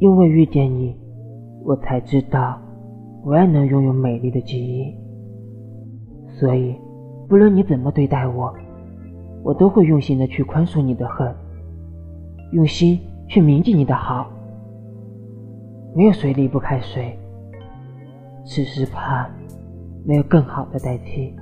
因为遇见你，我才知道我也能拥有美丽的记忆。所以不论你怎么对待我，我都会用心的去宽恕你的恨，用心去铭记你的好。没有谁离不开谁，只是怕没有更好的代替。